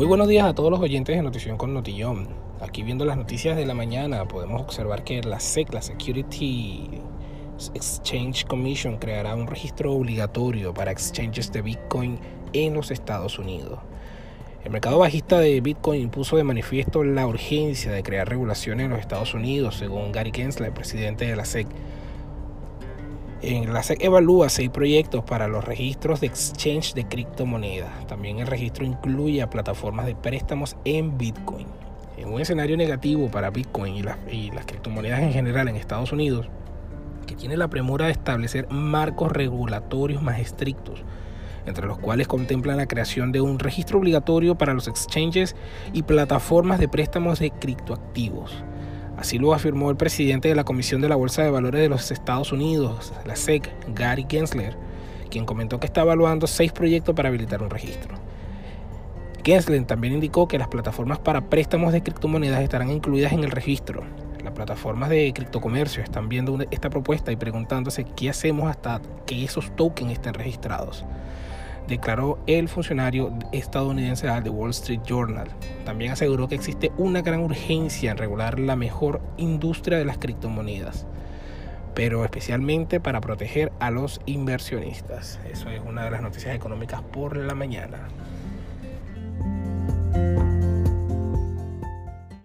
Muy buenos días a todos los oyentes de Notición con Notillón. Aquí viendo las noticias de la mañana podemos observar que la SEC, la Security Exchange Commission, creará un registro obligatorio para exchanges de Bitcoin en los Estados Unidos. El mercado bajista de Bitcoin puso de manifiesto la urgencia de crear regulaciones en los Estados Unidos, según Gary Gensler, presidente de la SEC. En la SEC evalúa seis proyectos para los registros de exchange de criptomonedas. También el registro incluye a plataformas de préstamos en Bitcoin. En un escenario negativo para Bitcoin y las, y las criptomonedas en general en Estados Unidos, que tiene la premura de establecer marcos regulatorios más estrictos, entre los cuales contemplan la creación de un registro obligatorio para los exchanges y plataformas de préstamos de criptoactivos Así lo afirmó el presidente de la Comisión de la Bolsa de Valores de los Estados Unidos, la SEC, Gary Gensler, quien comentó que está evaluando seis proyectos para habilitar un registro. Gensler también indicó que las plataformas para préstamos de criptomonedas estarán incluidas en el registro. Las plataformas de criptocomercio están viendo esta propuesta y preguntándose qué hacemos hasta que esos tokens estén registrados declaró el funcionario estadounidense al The Wall Street Journal. También aseguró que existe una gran urgencia en regular la mejor industria de las criptomonedas, pero especialmente para proteger a los inversionistas. Eso es una de las noticias económicas por la mañana.